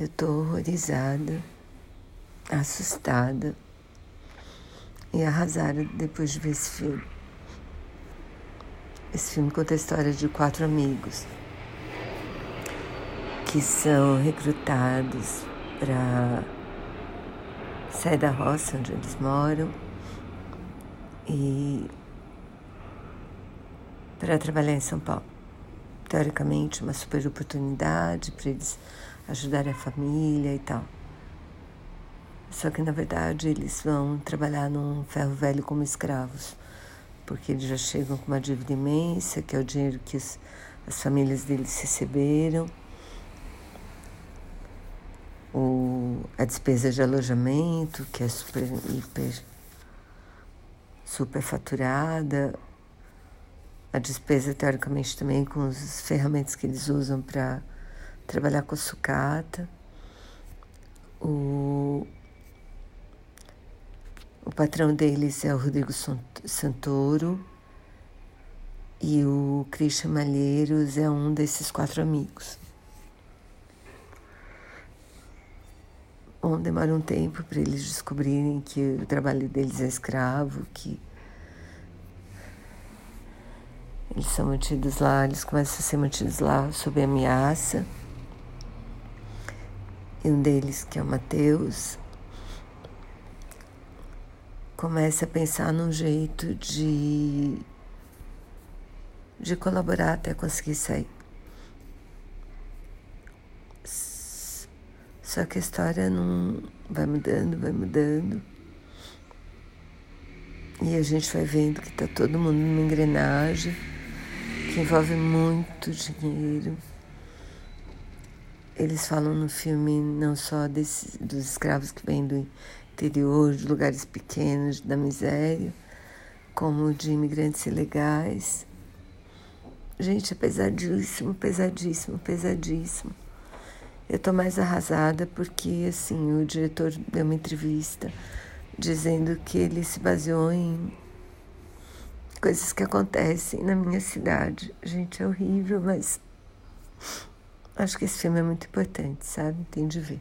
Eu tô horrorizada, assustada e arrasada depois de ver esse filme. Esse filme conta a história de quatro amigos que são recrutados para sair da roça onde eles moram e para trabalhar em São Paulo. Teoricamente, uma super oportunidade para eles ajudarem a família e tal. Só que na verdade eles vão trabalhar num ferro velho como escravos, porque eles já chegam com uma dívida imensa, que é o dinheiro que os, as famílias deles receberam, o, a despesa de alojamento, que é super, hiper, super faturada, a despesa teoricamente também com as ferramentas que eles usam para trabalhar com sucata. O, o patrão deles é o Rodrigo Santoro e o Christian Malheiros é um desses quatro amigos. Bom, demora um tempo para eles descobrirem que o trabalho deles é escravo, que eles são mantidos lá, eles começam a ser mantidos lá sob ameaça. E um deles, que é o Mateus, começa a pensar num jeito de, de colaborar até conseguir sair. Só que a história não vai mudando, vai mudando. E a gente vai vendo que tá todo mundo numa engrenagem que envolve muito dinheiro. Eles falam no filme não só dos escravos que vêm do interior, de lugares pequenos, da miséria, como de imigrantes ilegais. Gente, é pesadíssimo, pesadíssimo, pesadíssimo. Eu tô mais arrasada porque, assim, o diretor deu uma entrevista dizendo que ele se baseou em coisas que acontecem na minha cidade. Gente, é horrível, mas acho que esse filme é muito importante, sabe? Tem de ver.